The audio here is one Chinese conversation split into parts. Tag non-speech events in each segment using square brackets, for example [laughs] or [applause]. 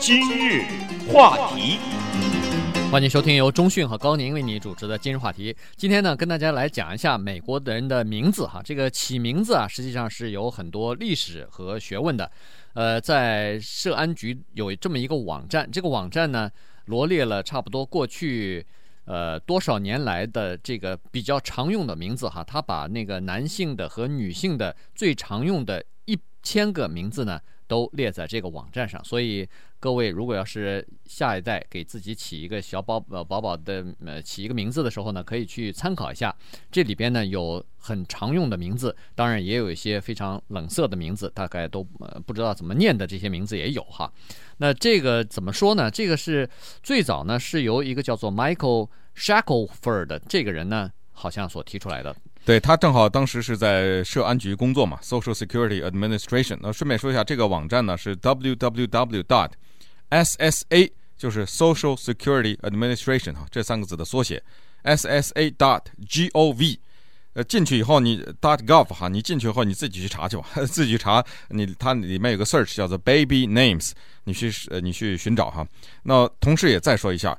今日话题，欢迎收听由中讯和高宁为你主持的今日话题。今天呢，跟大家来讲一下美国的人的名字哈。这个起名字啊，实际上是有很多历史和学问的。呃，在社安局有这么一个网站，这个网站呢，罗列了差不多过去呃多少年来的这个比较常用的名字哈。他把那个男性的和女性的最常用的一千个名字呢，都列在这个网站上，所以各位如果要是下一代给自己起一个小宝呃宝宝的呃起一个名字的时候呢，可以去参考一下。这里边呢有很常用的名字，当然也有一些非常冷色的名字，大概都呃不知道怎么念的这些名字也有哈。那这个怎么说呢？这个是最早呢是由一个叫做 Michael Shackelford 的这个人呢，好像所提出来的。对，他正好当时是在社安局工作嘛，Social Security Administration。那顺便说一下，这个网站呢是 www dot ssa，就是 Social Security Administration 哈，这三个字的缩写，ssa dot gov。呃，进去以后你 dot gov 哈，你进去以后你自己去查去吧，自己去查你它里面有个 search 叫做 baby names，你去呃你去寻找哈。那同时也再说一下。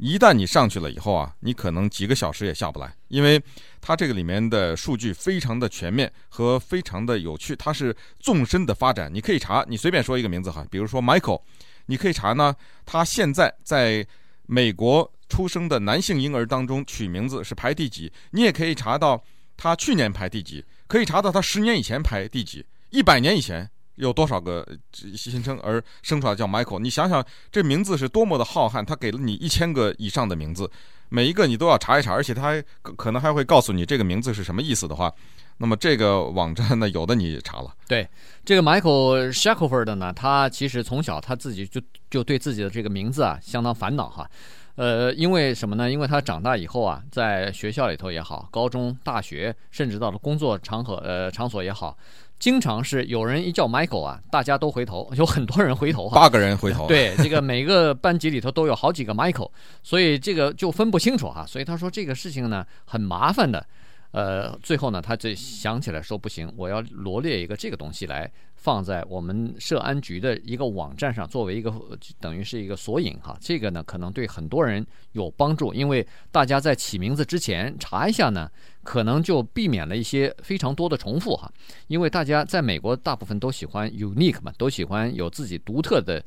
一旦你上去了以后啊，你可能几个小时也下不来，因为它这个里面的数据非常的全面和非常的有趣，它是纵深的发展。你可以查，你随便说一个名字哈，比如说 Michael，你可以查呢，他现在在美国出生的男性婴儿当中取名字是排第几，你也可以查到他去年排第几，可以查到他十年以前排第几，一百年以前。有多少个新生儿生出来叫 Michael？你想想，这名字是多么的浩瀚。他给了你一千个以上的名字，每一个你都要查一查，而且他还可能还会告诉你这个名字是什么意思的话，那么这个网站呢，有的你查了。对，这个 Michael Shackelford 呢，他其实从小他自己就就对自己的这个名字啊相当烦恼哈。呃，因为什么呢？因为他长大以后啊，在学校里头也好，高中、大学，甚至到了工作场合呃场所也好。经常是有人一叫 Michael 啊，大家都回头，[laughs] 有很多人回头哈，八个人回头。对，这个每个班级里头都有好几个 Michael，所以这个就分不清楚哈。所以他说这个事情呢很麻烦的，呃，最后呢他这想起来说不行，我要罗列一个这个东西来。放在我们社安局的一个网站上，作为一个等于是一个索引哈，这个呢可能对很多人有帮助，因为大家在起名字之前查一下呢，可能就避免了一些非常多的重复哈。因为大家在美国大部分都喜欢 unique 嘛，都喜欢有自己独特的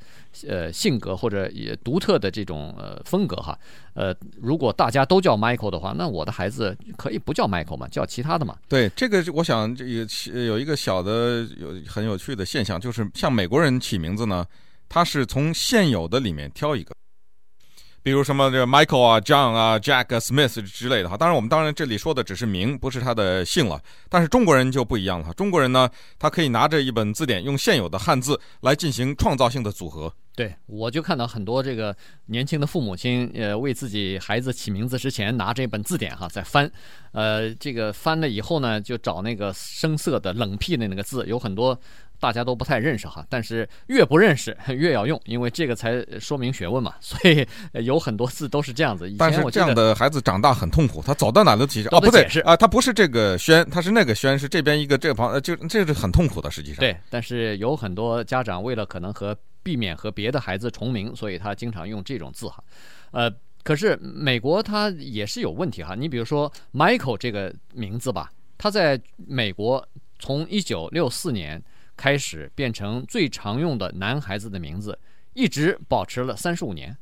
呃性格或者也独特的这种呃风格哈。呃，如果大家都叫 Michael 的话，那我的孩子可以不叫 Michael 嘛，叫其他的嘛。对，这个我想有有一个小的有很有趣的现象，就是像美国人起名字呢，他是从现有的里面挑一个，比如什么这个 Michael 啊、John 啊、Jack 啊、Smith 之类的哈。当然，我们当然这里说的只是名，不是他的姓了。但是中国人就不一样了，中国人呢，他可以拿着一本字典，用现有的汉字来进行创造性的组合。对，我就看到很多这个年轻的父母亲，呃，为自己孩子起名字之前拿这本字典哈，在翻，呃，这个翻了以后呢，就找那个生涩的冷僻的那个字，有很多大家都不太认识哈，但是越不认识 [laughs] 越要用，因为这个才说明学问嘛，[laughs] 所以有很多字都是这样子。以前我但是这样的孩子长大很痛苦，他走到哪都提示哦，不对啊，他不是这个轩，他是那个轩，是这边一个这个旁，呃，就这是很痛苦的，实际上。对，但是有很多家长为了可能和避免和别的孩子重名，所以他经常用这种字哈。呃，可是美国他也是有问题哈。你比如说 Michael 这个名字吧，他在美国从一九六四年开始变成最常用的男孩子的名字，一直保持了三十五年。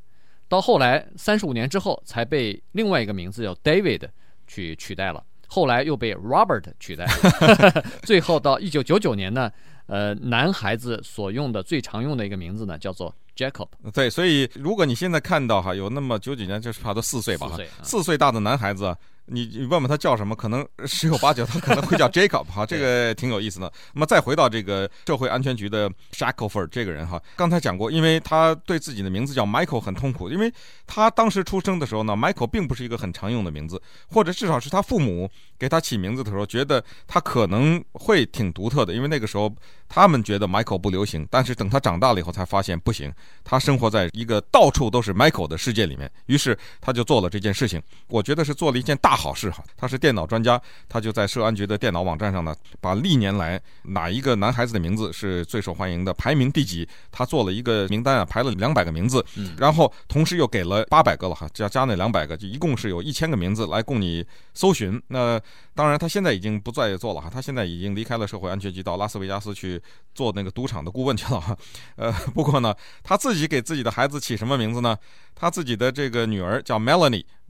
到后来三十五年之后，才被另外一个名字叫 David 去取代了，后来又被 Robert 取代了，[laughs] 最后到一九九九年呢。呃，男孩子所用的最常用的一个名字呢，叫做 Jacob。对，所以如果你现在看到哈，有那么九几年，就是差不多四岁吧，四岁，嗯，四岁大的男孩子。你你问问他叫什么，可能十有八九他可能会叫 [laughs] Jacob 哈，这个挺有意思的。那么再回到这个社会安全局的 Shackelford 这个人哈，刚才讲过，因为他对自己的名字叫 Michael 很痛苦，因为他当时出生的时候呢，Michael 并不是一个很常用的名字，或者至少是他父母给他起名字的时候，觉得他可能会挺独特的，因为那个时候他们觉得 Michael 不流行，但是等他长大了以后才发现不行，他生活在一个到处都是 Michael 的世界里面，于是他就做了这件事情。我觉得是做了一件大好事哈。他是电脑专家，他就在社安局的电脑网站上呢，把历年来哪一个男孩子的名字是最受欢迎的，排名第几，他做了一个名单啊，排了两百个名字，然后同时又给了八百个了哈，加加那两百个，就一共是有一千个名字来供你搜寻。那当然，他现在已经不再做了哈，他现在已经离开了社会安全局，到拉斯维加斯去做那个赌场的顾问去了哈。呃，不过呢，他自己给自己的孩子起什么名字呢？他自己的这个女儿叫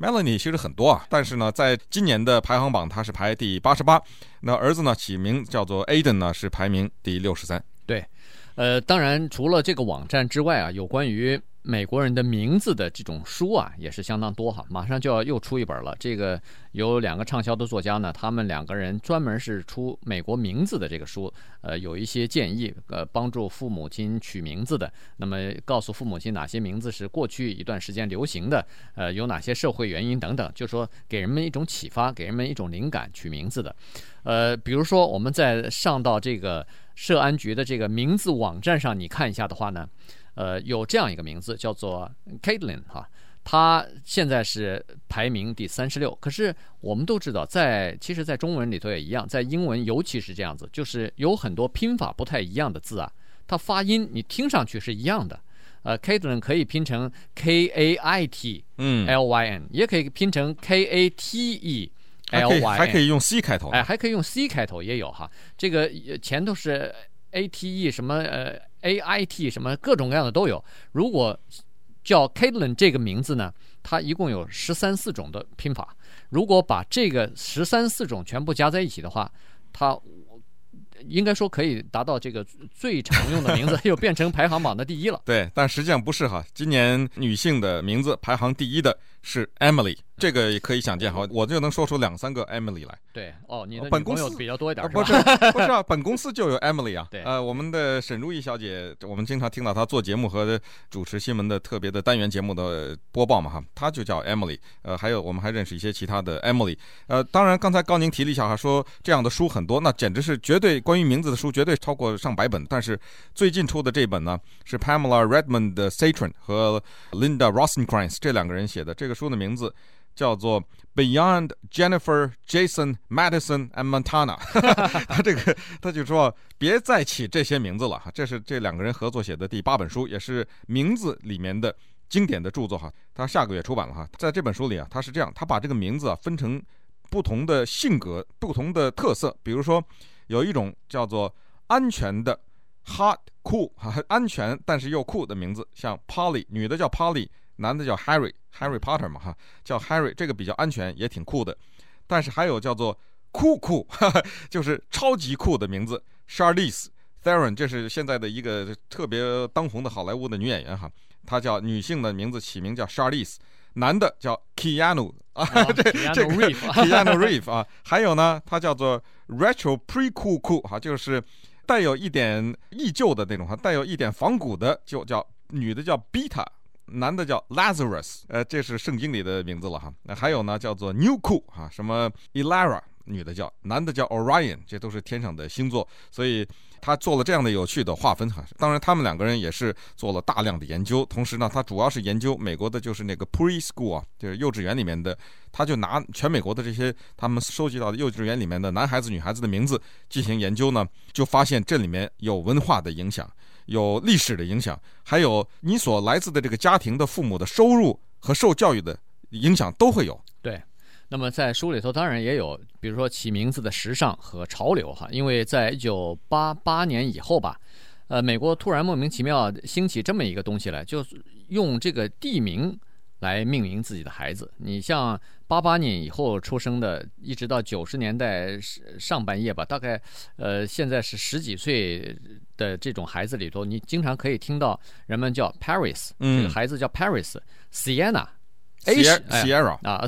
Melanie 其实很多啊，但是呢，在今年的排行榜他是排第八十八。那儿子呢，起名叫做 Aiden 呢，是排名第六十三。对，呃，当然除了这个网站之外啊，有关于。美国人的名字的这种书啊，也是相当多哈，马上就要又出一本了。这个有两个畅销的作家呢，他们两个人专门是出美国名字的这个书，呃，有一些建议，呃，帮助父母亲取名字的。那么告诉父母亲哪些名字是过去一段时间流行的，呃，有哪些社会原因等等，就说给人们一种启发，给人们一种灵感取名字的。呃，比如说我们在上到这个社安局的这个名字网站上，你看一下的话呢。呃，有这样一个名字叫做 Caitlin 哈，他现在是排名第三十六。可是我们都知道，在其实，在中文里头也一样，在英文尤其是这样子，就是有很多拼法不太一样的字啊，它发音你听上去是一样的。呃，Caitlin 可以拼成 K A I T 嗯 L Y N，也可以拼成 K A T E L Y N，还可以用 C 开头，哎，还可以用 C 开头也有哈。这个前头是 A T E 什么呃。A I T 什么各种各样的都有。如果叫 Caitlin 这个名字呢，它一共有十三四种的拼法。如果把这个十三四种全部加在一起的话，它应该说可以达到这个最常用的名字，[laughs] 又变成排行榜的第一了。对，但实际上不是哈。今年女性的名字排行第一的是 Emily。这个也可以想见哈，我就能说出两三个 Emily 来。对，哦，你的本公司比较多一点，不是不是啊，本公司就有 Emily 啊。[laughs] 对，呃，我们的沈如意小姐，我们经常听到她做节目和主持新闻的特别的单元节目的播报嘛哈，她就叫 Emily。呃，还有我们还认识一些其他的 Emily。呃，当然刚才高宁提了一下哈，说这样的书很多，那简直是绝对关于名字的书绝对超过上百本。但是最近出的这本呢，是 Pamela Redmond 的 Satron 和 Linda Rosenkranz 这两个人写的，这个书的名字。叫做 Beyond Jennifer, Jason, Madison and Montana。[laughs] [laughs] 他这个他就说别再起这些名字了哈，这是这两个人合作写的第八本书，也是名字里面的经典的著作哈。他下个月出版了哈，在这本书里啊，他是这样，他把这个名字啊分成不同的性格、不同的特色，比如说有一种叫做安全的 Hot Cool 哈，安全但是又酷的名字，像 Polly，女的叫 Polly。男的叫 Harry，Harry Potter 嘛哈，叫 Harry，这个比较安全，也挺酷的。但是还有叫做酷酷，哈哈，就是超级酷的名字，Charlize Theron，这是现在的一个特别当红的好莱坞的女演员哈。她叫女性的名字起名叫 Charlize，男的叫 Keanu 啊，[laughs] 这这个 [laughs] Keanu Reeves 啊。还有呢，他叫做 Retro Pre Cool Cool 哈，就是带有一点忆旧的那种哈，带有一点仿古的，就叫女的叫 Beta。男的叫 Lazarus，呃，这是圣经里的名字了哈。那还有呢，叫做 New Cool 哈，什么 Elara，女的叫，男的叫 Orion，这都是天上的星座。所以他做了这样的有趣的划分哈。当然，他们两个人也是做了大量的研究，同时呢，他主要是研究美国的，就是那个 Preschool 啊，就是幼稚园里面的，他就拿全美国的这些他们收集到的幼稚园里面的男孩子、女孩子的名字进行研究呢，就发现这里面有文化的影响。有历史的影响，还有你所来自的这个家庭的父母的收入和受教育的影响都会有。对，那么在书里头当然也有，比如说起名字的时尚和潮流哈，因为在一九八八年以后吧，呃，美国突然莫名其妙兴起这么一个东西来，就是用这个地名来命名自己的孩子。你像。八八年以后出生的，一直到九十年代上半叶吧，大概呃现在是十几岁的这种孩子里头，你经常可以听到人们叫 Paris，嗯，这个孩子叫 Paris，Sienna，Sierra 啊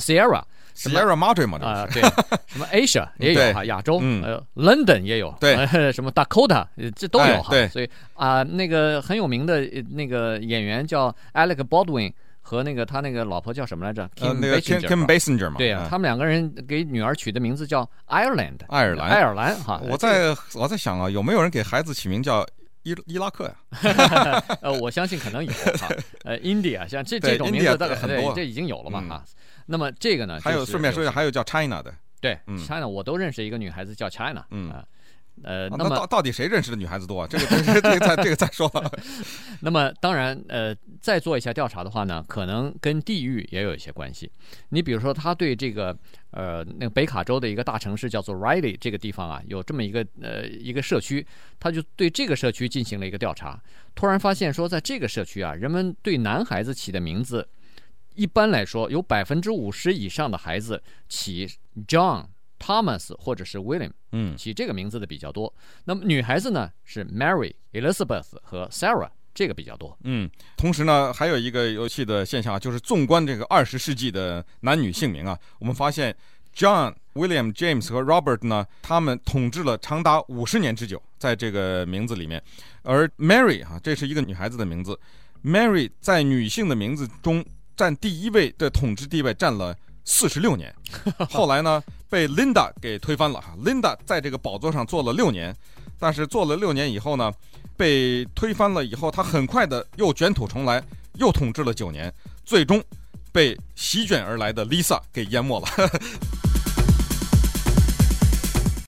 ，Sierra，Sierra Madre 嘛啊，对，[laughs] 什么 Asia 也有哈，亚洲，呃，London 也有，对，[laughs] 什么 Dakota 这都有哈，所以啊，那个很有名的那个演员叫 Alec Baldwin。和那个他那个老婆叫什么来着？Kim Basinger 嘛。对呀，他们两个人给女儿取的名字叫 Ireland，爱尔兰，爱尔兰哈。我在我在想啊，有没有人给孩子起名叫伊伊拉克呀？[laughs] 呃，我相信可能有哈。[laughs] 呃，India 像这这种名字大概很多，这已经有了嘛啊。那么这个呢？还有顺便说一下，还有叫 China 的。对，China 我都认识一个女孩子叫 China，嗯。呃，那么到到底谁认识的女孩子多啊？这个这个这个再这个再说了。[laughs] 那么当然，呃，再做一下调查的话呢，可能跟地域也有一些关系。你比如说，他对这个呃那个北卡州的一个大城市叫做 Riley 这个地方啊，有这么一个呃一个社区，他就对这个社区进行了一个调查，突然发现说，在这个社区啊，人们对男孩子起的名字，一般来说有百分之五十以上的孩子起 John。Thomas 或者是 William，嗯，起这个名字的比较多。那么女孩子呢是 Mary、Elizabeth 和 Sarah，这个比较多。嗯，同时呢还有一个有趣的现象啊，就是纵观这个二十世纪的男女姓名啊，我们发现 John、William、James 和 Robert 呢，他们统治了长达五十年之久，在这个名字里面。而 Mary 啊，这是一个女孩子的名字，Mary 在女性的名字中占第一位的统治地位，占了。四十六年，[laughs] 后来呢被 Linda 给推翻了。Linda 在这个宝座上坐了六年，但是坐了六年以后呢，被推翻了以后，他很快的又卷土重来，又统治了九年，最终被席卷而来的 Lisa 给淹没了。